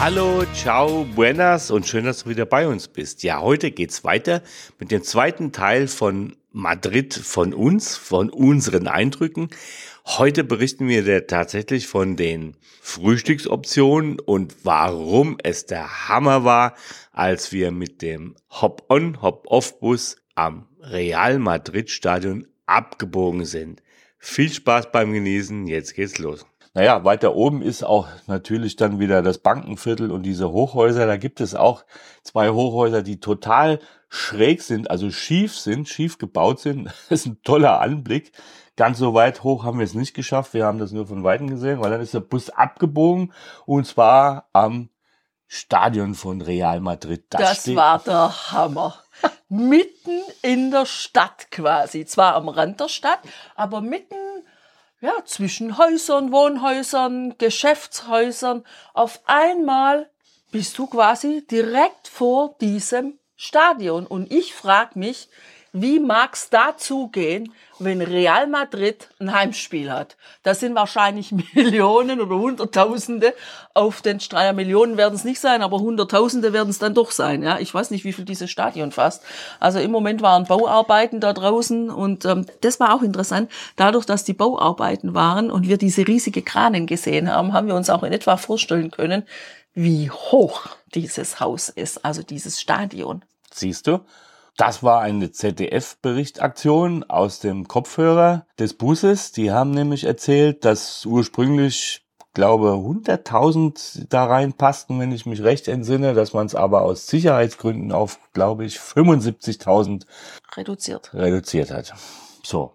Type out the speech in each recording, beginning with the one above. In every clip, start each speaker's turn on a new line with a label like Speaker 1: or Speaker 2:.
Speaker 1: Hallo, ciao, buenas und schön, dass du wieder bei uns bist. Ja, heute geht's weiter mit dem zweiten Teil von Madrid von uns, von unseren Eindrücken. Heute berichten wir tatsächlich von den Frühstücksoptionen und warum es der Hammer war, als wir mit dem Hop-on, Hop-off-Bus am Real Madrid Stadion abgebogen sind. Viel Spaß beim Genießen, jetzt geht's los. Naja, weiter oben ist auch natürlich dann wieder das Bankenviertel und diese Hochhäuser. Da gibt es auch zwei Hochhäuser, die total schräg sind, also schief sind, schief gebaut sind. Das ist ein toller Anblick. Ganz so weit hoch haben wir es nicht geschafft. Wir haben das nur von Weitem gesehen, weil dann ist der Bus abgebogen und zwar am Stadion von Real Madrid.
Speaker 2: Das, das war der Hammer. mitten in der Stadt quasi. Zwar am Rand der Stadt, aber mitten ja, zwischen Häusern, Wohnhäusern, Geschäftshäusern. Auf einmal bist du quasi direkt vor diesem Stadion. Und ich frage mich, wie mag's da zugehen, wenn Real Madrid ein Heimspiel hat? Das sind wahrscheinlich Millionen oder Hunderttausende auf den Streier. Millionen werden es nicht sein, aber Hunderttausende werden es dann doch sein. Ja, ich weiß nicht, wie viel dieses Stadion fasst. Also im Moment waren Bauarbeiten da draußen und ähm, das war auch interessant. Dadurch, dass die Bauarbeiten waren und wir diese riesige Kranen gesehen haben, haben wir uns auch in etwa vorstellen können, wie hoch dieses Haus ist, also dieses Stadion.
Speaker 1: Siehst du? Das war eine ZDF-Berichtaktion aus dem Kopfhörer des Busses. Die haben nämlich erzählt, dass ursprünglich, glaube 100.000 da reinpassten, wenn ich mich recht entsinne, dass man es aber aus Sicherheitsgründen auf, glaube ich, 75.000
Speaker 2: reduziert.
Speaker 1: reduziert hat. So.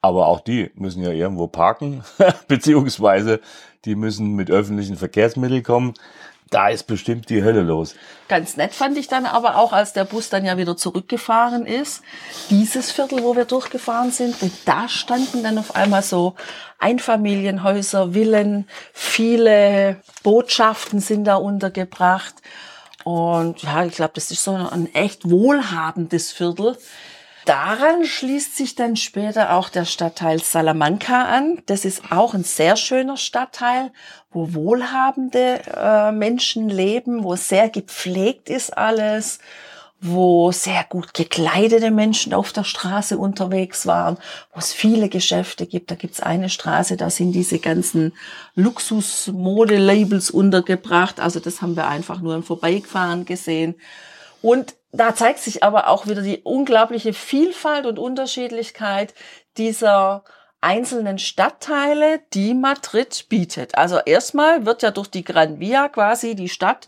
Speaker 1: Aber auch die müssen ja irgendwo parken, beziehungsweise die müssen mit öffentlichen Verkehrsmitteln kommen da ist bestimmt die Hölle los.
Speaker 2: Ganz nett fand ich dann aber auch, als der Bus dann ja wieder zurückgefahren ist, dieses Viertel, wo wir durchgefahren sind, denn da standen dann auf einmal so Einfamilienhäuser, Villen, viele Botschaften sind da untergebracht. Und ja, ich glaube, das ist so ein echt wohlhabendes Viertel daran schließt sich dann später auch der Stadtteil Salamanca an. Das ist auch ein sehr schöner Stadtteil, wo wohlhabende äh, Menschen leben, wo sehr gepflegt ist alles, wo sehr gut gekleidete Menschen auf der Straße unterwegs waren, wo es viele Geschäfte gibt. Da gibt's eine Straße, da sind diese ganzen Luxus-Mode-Labels untergebracht. Also das haben wir einfach nur im Vorbeifahren gesehen. Und da zeigt sich aber auch wieder die unglaubliche Vielfalt und Unterschiedlichkeit dieser einzelnen Stadtteile, die Madrid bietet. Also erstmal wird ja durch die Gran Via quasi die Stadt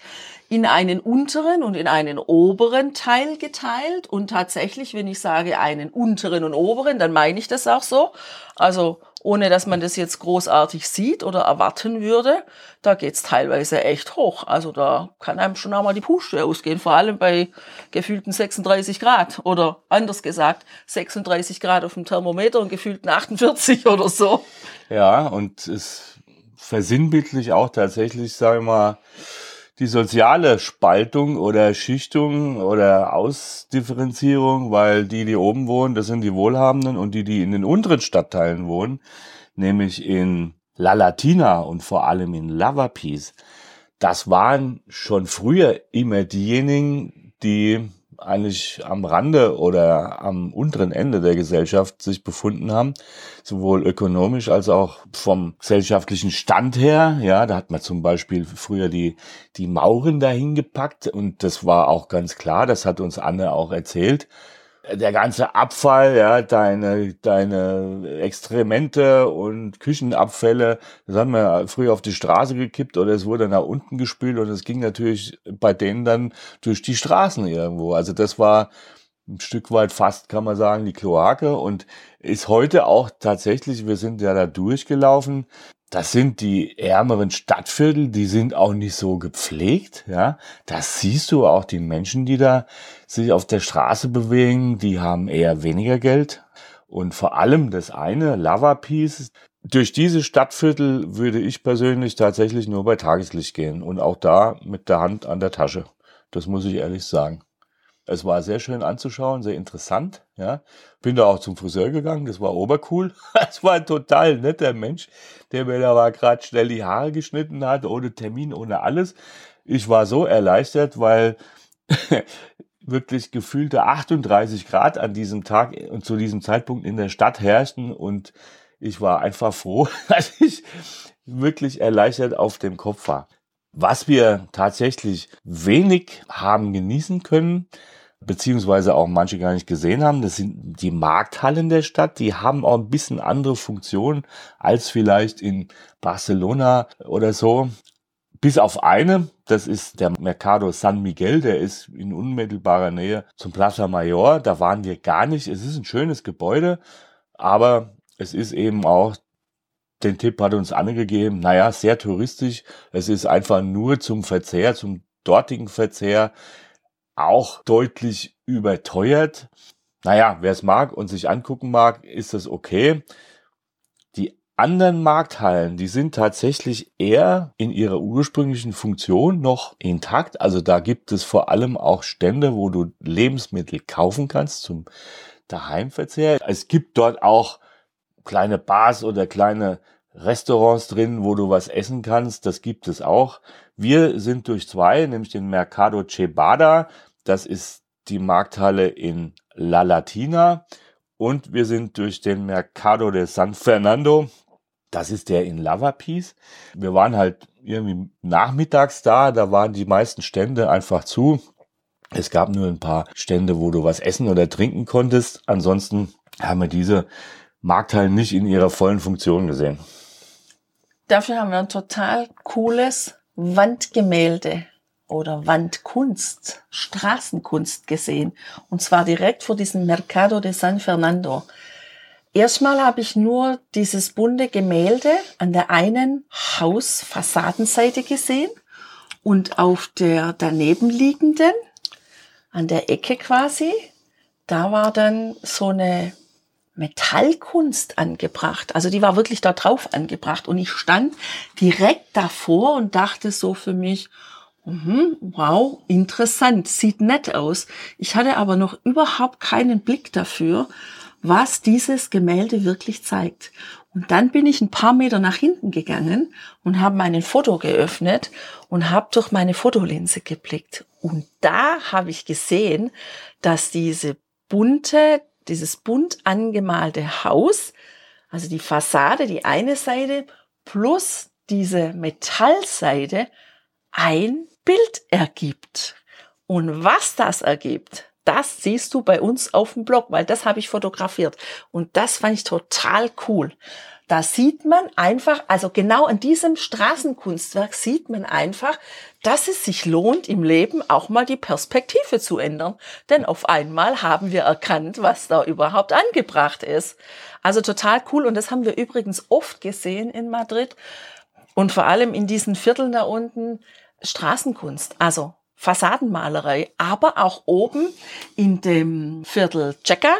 Speaker 2: in einen unteren und in einen oberen Teil geteilt. Und tatsächlich, wenn ich sage einen unteren und oberen, dann meine ich das auch so. Also ohne dass man das jetzt großartig sieht oder erwarten würde, da geht's teilweise echt hoch. Also da kann einem schon einmal die Puste ausgehen, vor allem bei gefühlten 36 Grad oder anders gesagt 36 Grad auf dem Thermometer und gefühlten 48 oder so.
Speaker 1: Ja, und es versinnbildlich auch tatsächlich, sagen wir mal, die soziale Spaltung oder Schichtung oder Ausdifferenzierung, weil die, die oben wohnen, das sind die Wohlhabenden und die, die in den unteren Stadtteilen wohnen, nämlich in La Latina und vor allem in Lavapies, das waren schon früher immer diejenigen, die eigentlich am Rande oder am unteren Ende der Gesellschaft sich befunden haben, sowohl ökonomisch als auch vom gesellschaftlichen Stand her. Ja, da hat man zum Beispiel früher die, die Mauren dahin gepackt und das war auch ganz klar, das hat uns Anne auch erzählt der ganze Abfall, ja, deine, deine Extremente und Küchenabfälle, das haben wir früher auf die Straße gekippt oder es wurde nach unten gespült und es ging natürlich bei denen dann durch die Straßen irgendwo. Also das war ein Stück weit fast, kann man sagen, die Kloake und ist heute auch tatsächlich, wir sind ja da durchgelaufen, Das sind die ärmeren Stadtviertel, die sind auch nicht so gepflegt, ja. Das siehst du auch die Menschen, die da sich auf der Straße bewegen, die haben eher weniger Geld. Und vor allem das eine, Lava Piece, durch diese Stadtviertel würde ich persönlich tatsächlich nur bei Tageslicht gehen und auch da mit der Hand an der Tasche. Das muss ich ehrlich sagen. Es war sehr schön anzuschauen, sehr interessant. Ja, bin da auch zum Friseur gegangen. Das war obercool. Es war ein total netter Mensch, der mir da gerade schnell die Haare geschnitten hat, ohne Termin, ohne alles. Ich war so erleichtert, weil wirklich gefühlte 38 Grad an diesem Tag und zu diesem Zeitpunkt in der Stadt herrschten und ich war einfach froh, dass ich wirklich erleichtert auf dem Kopf war. Was wir tatsächlich wenig haben genießen können, beziehungsweise auch manche gar nicht gesehen haben. Das sind die Markthallen der Stadt. Die haben auch ein bisschen andere Funktionen als vielleicht in Barcelona oder so. Bis auf eine, das ist der Mercado San Miguel, der ist in unmittelbarer Nähe zum Plaza Mayor. Da waren wir gar nicht. Es ist ein schönes Gebäude, aber es ist eben auch, den Tipp hat uns angegeben, naja, sehr touristisch. Es ist einfach nur zum Verzehr, zum dortigen Verzehr auch deutlich überteuert. Naja, wer es mag und sich angucken mag, ist das okay. Die anderen Markthallen, die sind tatsächlich eher in ihrer ursprünglichen Funktion noch intakt. Also da gibt es vor allem auch Stände, wo du Lebensmittel kaufen kannst zum Daheimverzehr. Es gibt dort auch kleine Bars oder kleine Restaurants drin, wo du was essen kannst. Das gibt es auch. Wir sind durch zwei, nämlich den Mercado Cebada. Das ist die Markthalle in La Latina. Und wir sind durch den Mercado de San Fernando. Das ist der in Lavapies. Wir waren halt irgendwie nachmittags da. Da waren die meisten Stände einfach zu. Es gab nur ein paar Stände, wo du was essen oder trinken konntest. Ansonsten haben wir diese Markthallen nicht in ihrer vollen Funktion gesehen.
Speaker 2: Dafür haben wir ein total cooles Wandgemälde oder Wandkunst, Straßenkunst gesehen. Und zwar direkt vor diesem Mercado de San Fernando. Erstmal habe ich nur dieses bunte Gemälde an der einen Hausfassadenseite gesehen und auf der daneben liegenden, an der Ecke quasi, da war dann so eine Metallkunst angebracht. Also die war wirklich da drauf angebracht. Und ich stand direkt davor und dachte so für mich, mhm, wow, interessant, sieht nett aus. Ich hatte aber noch überhaupt keinen Blick dafür, was dieses Gemälde wirklich zeigt. Und dann bin ich ein paar Meter nach hinten gegangen und habe mein Foto geöffnet und habe durch meine Fotolinse geblickt. Und da habe ich gesehen, dass diese bunte dieses bunt angemalte Haus, also die Fassade, die eine Seite plus diese Metallseite ein Bild ergibt. Und was das ergibt, das siehst du bei uns auf dem Blog, weil das habe ich fotografiert. Und das fand ich total cool. Da sieht man einfach, also genau an diesem Straßenkunstwerk sieht man einfach, dass es sich lohnt, im Leben auch mal die Perspektive zu ändern. Denn auf einmal haben wir erkannt, was da überhaupt angebracht ist. Also total cool. Und das haben wir übrigens oft gesehen in Madrid. Und vor allem in diesen Vierteln da unten Straßenkunst. Also Fassadenmalerei, aber auch oben in dem Viertel Checker,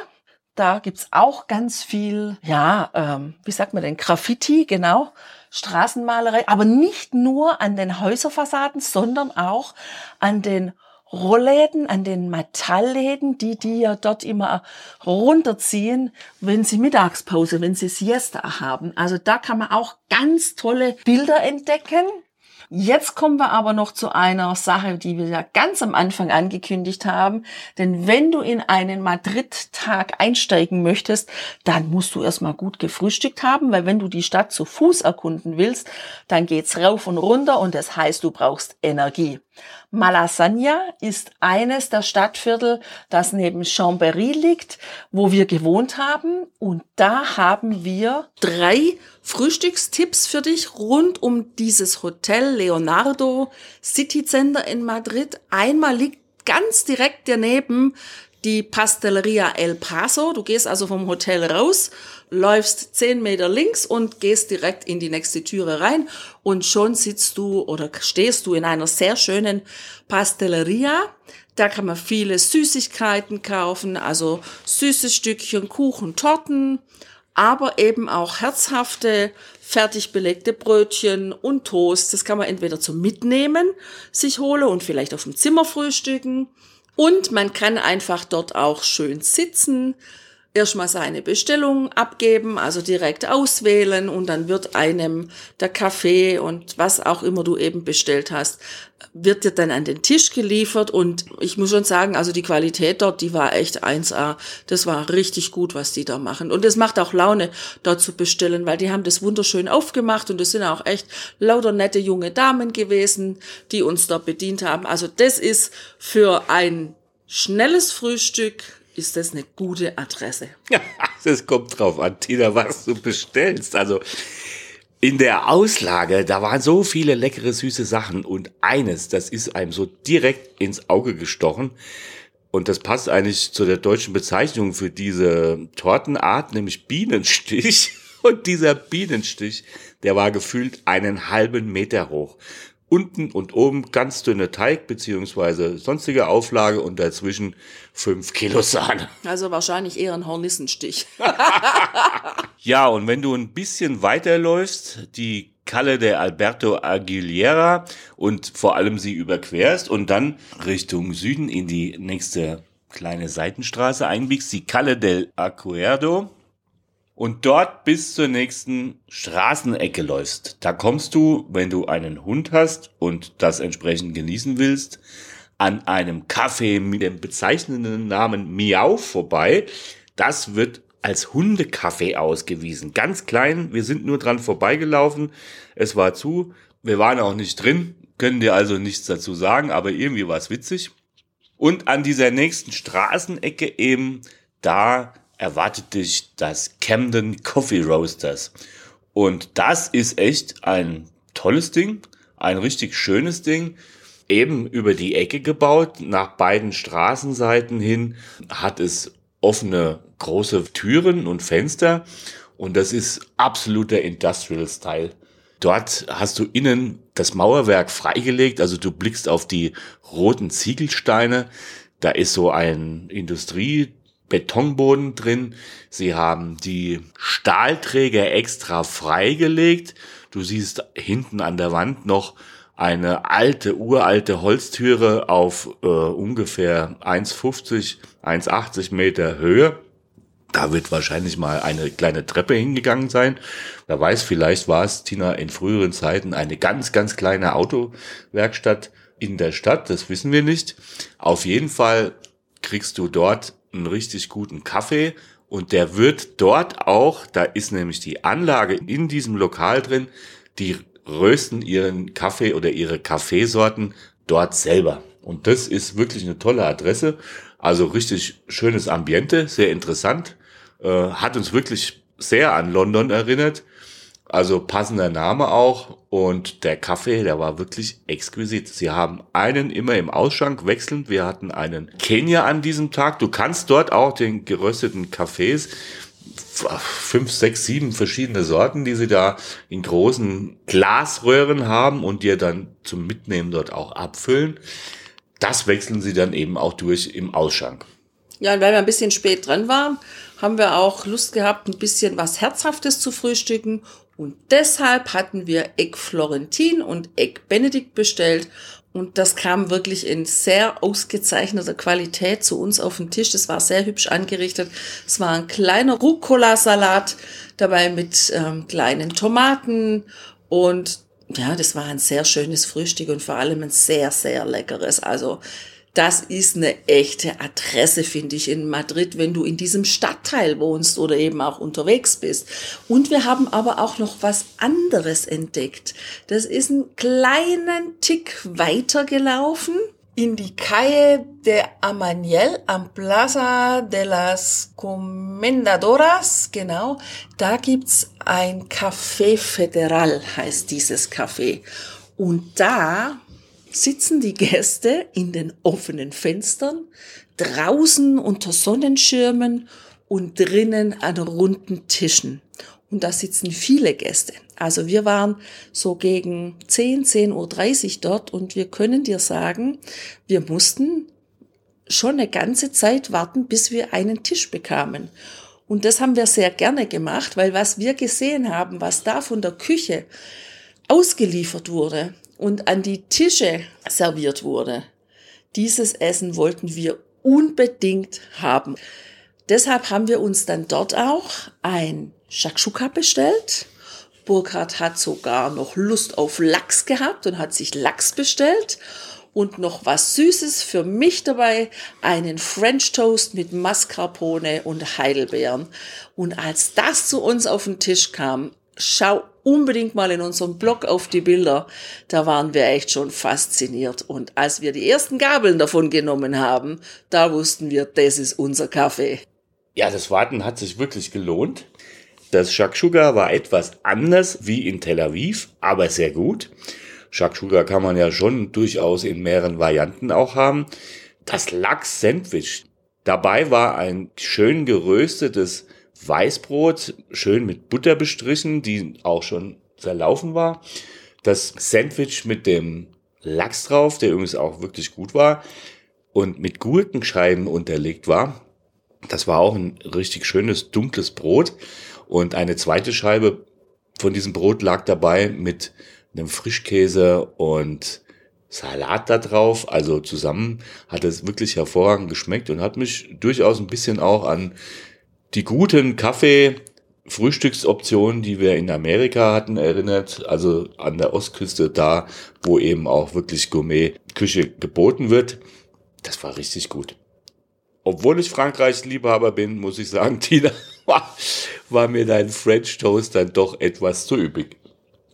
Speaker 2: da gibt's auch ganz viel, ja, ähm, wie sagt man denn, Graffiti, genau, Straßenmalerei, aber nicht nur an den Häuserfassaden, sondern auch an den Rollläden, an den Metallläden, die die ja dort immer runterziehen, wenn sie Mittagspause, wenn sie Siesta haben. Also da kann man auch ganz tolle Bilder entdecken. Jetzt kommen wir aber noch zu einer Sache, die wir ja ganz am Anfang angekündigt haben. Denn wenn du in einen Madrid-Tag einsteigen möchtest, dann musst du erstmal gut gefrühstückt haben, weil wenn du die Stadt zu Fuß erkunden willst, dann geht's rauf und runter und das heißt, du brauchst Energie. Malasaña ist eines der Stadtviertel, das neben Chambéry liegt, wo wir gewohnt haben. Und da haben wir drei Frühstückstipps für dich rund um dieses Hotel Leonardo City Center in Madrid. Einmal liegt ganz direkt daneben die Pastelleria El Paso. Du gehst also vom Hotel raus, läufst zehn Meter links und gehst direkt in die nächste Türe rein und schon sitzt du oder stehst du in einer sehr schönen Pastelleria. Da kann man viele Süßigkeiten kaufen, also süße Stückchen, Kuchen, Torten, aber eben auch herzhafte, fertig belegte Brötchen und Toast. Das kann man entweder zum Mitnehmen sich holen und vielleicht auf dem Zimmer frühstücken. Und man kann einfach dort auch schön sitzen, erstmal seine Bestellung abgeben, also direkt auswählen und dann wird einem der Kaffee und was auch immer du eben bestellt hast, wird dir dann an den Tisch geliefert und ich muss schon sagen, also die Qualität dort, die war echt 1A. Das war richtig gut, was die da machen. Und es macht auch Laune, dort zu bestellen, weil die haben das wunderschön aufgemacht und es sind auch echt lauter nette junge Damen gewesen, die uns dort bedient haben. Also das ist für ein schnelles Frühstück ist das eine gute Adresse.
Speaker 1: Ja, es kommt drauf an, Tina, was du bestellst. Also in der Auslage, da waren so viele leckere, süße Sachen und eines, das ist einem so direkt ins Auge gestochen. Und das passt eigentlich zu der deutschen Bezeichnung für diese Tortenart, nämlich Bienenstich. Und dieser Bienenstich, der war gefühlt einen halben Meter hoch unten und oben ganz dünne Teig beziehungsweise sonstige Auflage und dazwischen fünf Kilo Sahne.
Speaker 2: Also wahrscheinlich eher ein Hornissenstich.
Speaker 1: ja, und wenn du ein bisschen weiterläufst, die Calle de Alberto Aguilera und vor allem sie überquerst und dann Richtung Süden in die nächste kleine Seitenstraße einbiegst, die Calle del Acuerdo, und dort bis zur nächsten Straßenecke läufst. Da kommst du, wenn du einen Hund hast und das entsprechend genießen willst, an einem Café mit dem bezeichnenden Namen Miau vorbei. Das wird als Hundekaffee ausgewiesen. Ganz klein, wir sind nur dran vorbeigelaufen. Es war zu, wir waren auch nicht drin, können dir also nichts dazu sagen, aber irgendwie war es witzig. Und an dieser nächsten Straßenecke eben, da erwartet dich das Camden Coffee Roasters. Und das ist echt ein tolles Ding, ein richtig schönes Ding. Eben über die Ecke gebaut, nach beiden Straßenseiten hin hat es offene große Türen und Fenster und das ist absoluter Industrial Style. Dort hast du innen das Mauerwerk freigelegt, also du blickst auf die roten Ziegelsteine. Da ist so ein Industrie Betonboden drin. Sie haben die Stahlträger extra freigelegt. Du siehst hinten an der Wand noch eine alte, uralte Holztüre auf äh, ungefähr 1,50, 1,80 Meter Höhe. Da wird wahrscheinlich mal eine kleine Treppe hingegangen sein. Wer weiß, vielleicht war es, Tina, in früheren Zeiten eine ganz, ganz kleine Autowerkstatt in der Stadt. Das wissen wir nicht. Auf jeden Fall kriegst du dort einen richtig guten Kaffee und der wird dort auch, da ist nämlich die Anlage in diesem Lokal drin, die rösten ihren Kaffee oder ihre Kaffeesorten dort selber. Und das ist wirklich eine tolle Adresse. Also richtig schönes Ambiente, sehr interessant. Äh, hat uns wirklich sehr an London erinnert. Also passender Name auch. Und der Kaffee, der war wirklich exquisit. Sie haben einen immer im Ausschank wechselnd. Wir hatten einen Kenia an diesem Tag. Du kannst dort auch den gerösteten Kaffees, fünf, sechs, sieben verschiedene Sorten, die sie da in großen Glasröhren haben und dir dann zum Mitnehmen dort auch abfüllen. Das wechseln sie dann eben auch durch im Ausschank.
Speaker 2: Ja, und weil wir ein bisschen spät dran waren, haben wir auch Lust gehabt, ein bisschen was Herzhaftes zu frühstücken und deshalb hatten wir Egg Florentin und Egg Benedikt bestellt. Und das kam wirklich in sehr ausgezeichneter Qualität zu uns auf den Tisch. Das war sehr hübsch angerichtet. Es war ein kleiner Rucola-Salat dabei mit ähm, kleinen Tomaten. Und ja, das war ein sehr schönes Frühstück und vor allem ein sehr, sehr leckeres. Also das ist eine echte Adresse, finde ich, in Madrid, wenn du in diesem Stadtteil wohnst oder eben auch unterwegs bist. Und wir haben aber auch noch was anderes entdeckt. Das ist einen kleinen Tick weitergelaufen in die Calle de Amaniel am Plaza de las Comendadoras, genau. Da gibt's ein Café Federal, heißt dieses Café. Und da sitzen die Gäste in den offenen Fenstern,
Speaker 3: draußen unter Sonnenschirmen und drinnen an runden Tischen. Und da sitzen viele Gäste. Also wir waren so gegen 10, 10.30 Uhr dort und wir können dir sagen, wir mussten schon eine ganze Zeit warten, bis wir einen Tisch bekamen. Und das haben wir sehr gerne gemacht, weil was wir gesehen haben, was da von der Küche ausgeliefert wurde und an die Tische serviert wurde, dieses Essen wollten wir unbedingt haben. Deshalb haben wir uns dann dort auch ein Shakshuka bestellt. Burkhard hat sogar noch Lust auf Lachs gehabt und hat sich Lachs bestellt und noch was Süßes für mich dabei, einen French Toast mit Mascarpone und Heidelbeeren. Und als das zu uns auf den Tisch kam, schau unbedingt mal in unserem Blog auf die Bilder. Da waren wir echt schon fasziniert. Und als wir die ersten Gabeln davon genommen haben, da wussten wir, das ist unser Kaffee.
Speaker 1: Ja, das Warten hat sich wirklich gelohnt. Das Shakshuka war etwas anders wie in Tel Aviv, aber sehr gut. Shakshuka kann man ja schon durchaus in mehreren Varianten auch haben. Das Lachs-Sandwich. Dabei war ein schön geröstetes Weißbrot, schön mit Butter bestrichen, die auch schon zerlaufen war. Das Sandwich mit dem Lachs drauf, der übrigens auch wirklich gut war und mit Gurkenscheiben unterlegt war. Das war auch ein richtig schönes dunkles Brot und eine zweite Scheibe von diesem Brot lag dabei mit einem Frischkäse und Salat da drauf. Also zusammen hat es wirklich hervorragend geschmeckt und hat mich durchaus ein bisschen auch an die guten Kaffee Frühstücksoptionen, die wir in Amerika hatten, erinnert, also an der Ostküste da, wo eben auch wirklich Gourmet-Küche geboten wird. Das war richtig gut. Obwohl ich Frankreichs Liebhaber bin, muss ich sagen, Tina, war, mir dein French Toast dann doch etwas zu üppig.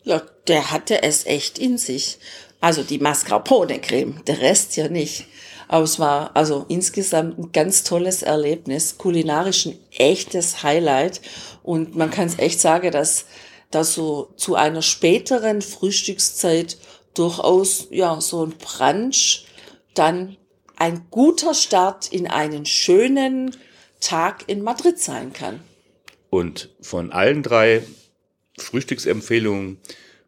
Speaker 3: Ja, der hatte es echt in sich. Also die Mascarpone-Creme, der Rest ja nicht. Aber es war also insgesamt ein ganz tolles Erlebnis, kulinarisch ein echtes Highlight. Und man kann es echt sagen, dass, dass so zu einer späteren Frühstückszeit durchaus ja so ein Brunch dann ein guter Start in einen schönen Tag in Madrid sein kann.
Speaker 1: Und von allen drei Frühstücksempfehlungen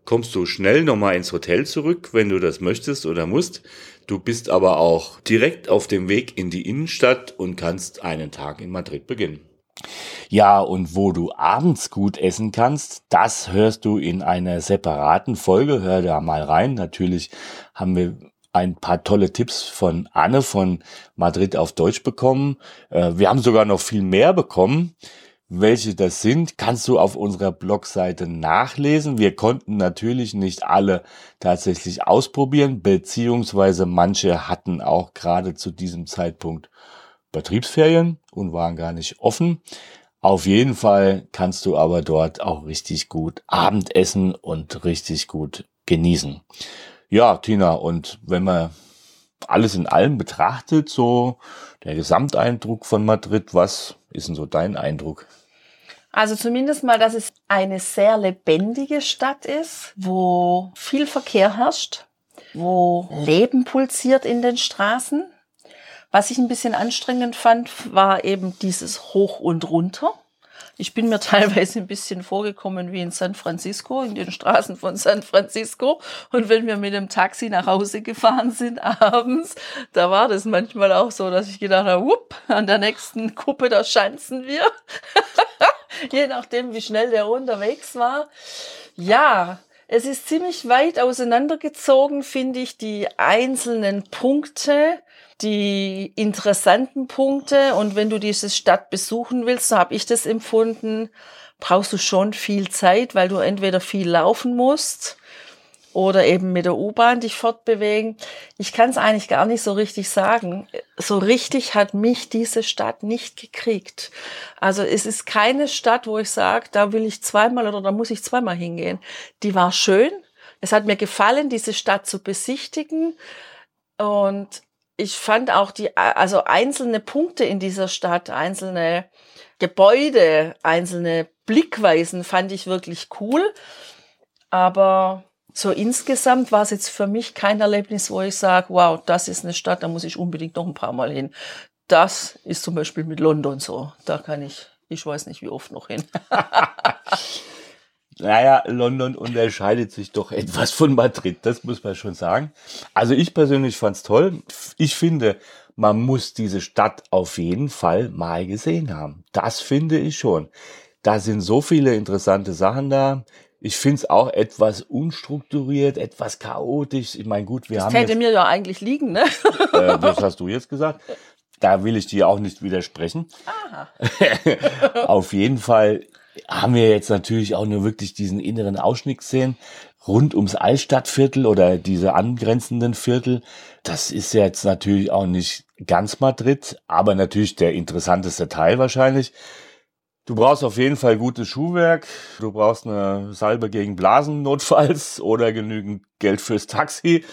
Speaker 1: kommst du schnell nochmal ins Hotel zurück, wenn du das möchtest oder musst. Du bist aber auch direkt auf dem Weg in die Innenstadt und kannst einen Tag in Madrid beginnen. Ja, und wo du abends gut essen kannst, das hörst du in einer separaten Folge. Hör da mal rein. Natürlich haben wir ein paar tolle Tipps von Anne von Madrid auf Deutsch bekommen. Äh, wir haben sogar noch viel mehr bekommen. Welche das sind, kannst du auf unserer Blogseite nachlesen. Wir konnten natürlich nicht alle tatsächlich ausprobieren, beziehungsweise manche hatten auch gerade zu diesem Zeitpunkt Betriebsferien und waren gar nicht offen. Auf jeden Fall kannst du aber dort auch richtig gut Abendessen und richtig gut genießen. Ja, Tina, und wenn man alles in allem betrachtet, so der Gesamteindruck von Madrid, was ist denn so dein Eindruck?
Speaker 2: Also zumindest mal, dass es eine sehr lebendige Stadt ist, wo viel Verkehr herrscht, wo Leben pulsiert in den Straßen. Was ich ein bisschen anstrengend fand, war eben dieses Hoch und Runter. Ich bin mir teilweise ein bisschen vorgekommen wie in San Francisco, in den Straßen von San Francisco. Und wenn wir mit dem Taxi nach Hause gefahren sind abends, da war das manchmal auch so, dass ich gedacht habe, wupp, an der nächsten Kuppe, da schanzen wir. Je nachdem, wie schnell der unterwegs war. Ja, es ist ziemlich weit auseinandergezogen, finde ich, die einzelnen Punkte die interessanten Punkte. Und wenn du diese Stadt besuchen willst, so habe ich das empfunden, brauchst du schon viel Zeit, weil du entweder viel laufen musst oder eben mit der U-Bahn dich fortbewegen. Ich kann es eigentlich gar nicht so richtig sagen. So richtig hat mich diese Stadt nicht gekriegt. Also es ist keine Stadt, wo ich sage, da will ich zweimal oder da muss ich zweimal hingehen. Die war schön. Es hat mir gefallen, diese Stadt zu besichtigen. Und ich fand auch die, also einzelne Punkte in dieser Stadt, einzelne Gebäude, einzelne Blickweisen fand ich wirklich cool. Aber so insgesamt war es jetzt für mich kein Erlebnis, wo ich sage, wow, das ist eine Stadt, da muss ich unbedingt noch ein paar Mal hin. das ist zum Beispiel mit London so. Da kann ich, ich weiß nicht, wie oft noch hin.
Speaker 1: Naja, London unterscheidet sich doch etwas von Madrid, das muss man schon sagen. Also ich persönlich fand's toll. Ich finde, man muss diese Stadt auf jeden Fall mal gesehen haben. Das finde ich schon. Da sind so viele interessante Sachen da. Ich find's auch etwas unstrukturiert, etwas chaotisch. Ich meine, gut, wir
Speaker 2: Das
Speaker 1: haben
Speaker 2: täte
Speaker 1: jetzt,
Speaker 2: mir ja eigentlich liegen, ne?
Speaker 1: äh, das hast du jetzt gesagt. Da will ich dir auch nicht widersprechen. Auf jeden Fall haben wir jetzt natürlich auch nur wirklich diesen inneren Ausschnitt gesehen rund ums Altstadtviertel oder diese angrenzenden Viertel. Das ist jetzt natürlich auch nicht ganz Madrid, aber natürlich der interessanteste Teil wahrscheinlich. Du brauchst auf jeden Fall gutes Schuhwerk. Du brauchst eine Salbe gegen Blasen notfalls oder genügend Geld fürs Taxi.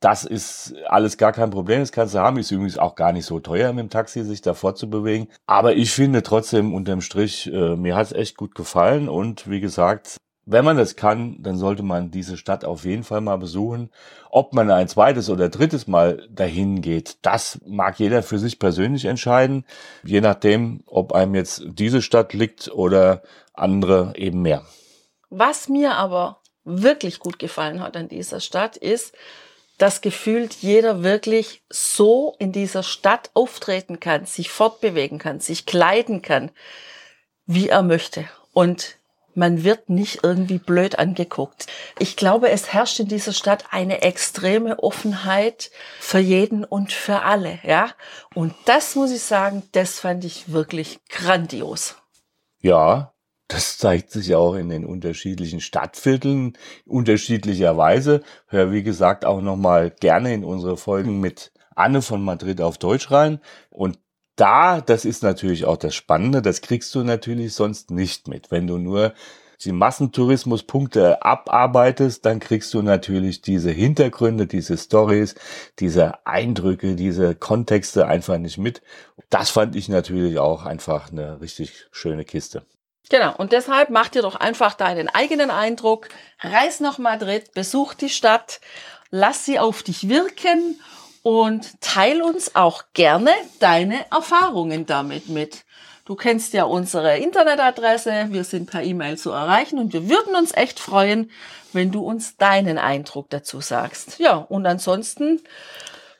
Speaker 1: Das ist alles gar kein Problem. Das kannst du haben. Ist übrigens auch gar nicht so teuer mit dem Taxi, sich da fortzubewegen. Aber ich finde trotzdem unterm Strich, äh, mir hat's echt gut gefallen. Und wie gesagt, wenn man das kann, dann sollte man diese Stadt auf jeden Fall mal besuchen. Ob man ein zweites oder drittes Mal dahin geht, das mag jeder für sich persönlich entscheiden. Je nachdem, ob einem jetzt diese Stadt liegt oder andere eben mehr.
Speaker 2: Was mir aber wirklich gut gefallen hat an dieser Stadt ist, dass gefühlt jeder wirklich so in dieser Stadt auftreten kann, sich fortbewegen kann, sich kleiden kann, wie er möchte. Und man wird nicht irgendwie blöd angeguckt. Ich glaube, es herrscht in dieser Stadt eine extreme Offenheit für jeden und für alle, ja. Und das muss ich sagen, das fand ich wirklich grandios.
Speaker 1: Ja, das zeigt sich auch in den unterschiedlichen Stadtvierteln unterschiedlicherweise. Hör wie gesagt auch nochmal gerne in unsere Folgen mit Anne von Madrid auf Deutsch rein. Und da, das ist natürlich auch das Spannende, das kriegst du natürlich sonst nicht mit. Wenn du nur die Massentourismuspunkte abarbeitest, dann kriegst du natürlich diese Hintergründe, diese Stories, diese Eindrücke, diese Kontexte einfach nicht mit. Das fand ich natürlich auch einfach eine richtig schöne Kiste.
Speaker 2: Genau, und deshalb mach dir doch einfach deinen eigenen Eindruck, reis nach Madrid, besuch die Stadt, lass sie auf dich wirken und teil uns auch gerne deine Erfahrungen damit mit. Du kennst ja unsere Internetadresse, wir sind per E-Mail zu erreichen und wir würden uns echt freuen, wenn du uns deinen Eindruck dazu sagst. Ja, und ansonsten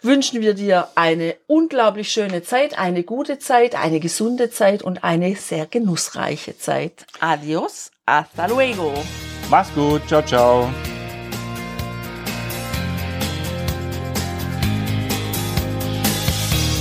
Speaker 2: wünschen wir dir eine unglaublich schöne Zeit, eine gute Zeit, eine gesunde Zeit und eine sehr genussreiche Zeit. Adios, hasta luego.
Speaker 1: Mach's gut, ciao, ciao.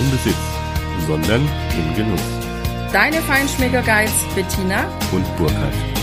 Speaker 4: im Besitz, sondern im Genuss.
Speaker 3: deine Feinschmecker Guides Bettina
Speaker 4: Und Burkhard.